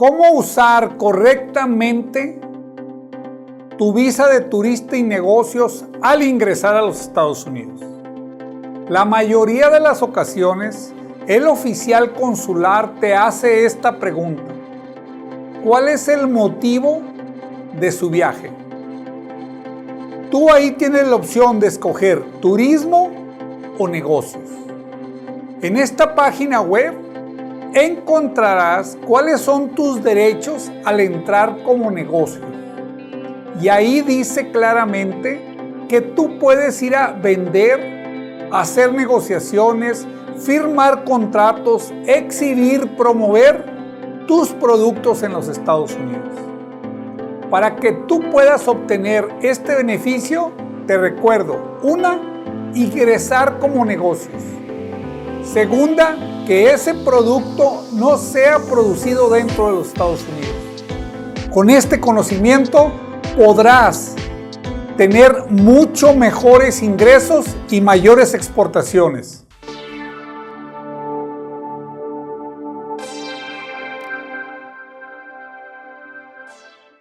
¿Cómo usar correctamente tu visa de turista y negocios al ingresar a los Estados Unidos? La mayoría de las ocasiones, el oficial consular te hace esta pregunta. ¿Cuál es el motivo de su viaje? Tú ahí tienes la opción de escoger turismo o negocios. En esta página web encontrarás cuáles son tus derechos al entrar como negocio. Y ahí dice claramente que tú puedes ir a vender, hacer negociaciones, firmar contratos, exhibir, promover tus productos en los Estados Unidos. Para que tú puedas obtener este beneficio, te recuerdo, una, ingresar como negocios. Segunda, que ese producto no sea producido dentro de los Estados Unidos. Con este conocimiento podrás tener mucho mejores ingresos y mayores exportaciones.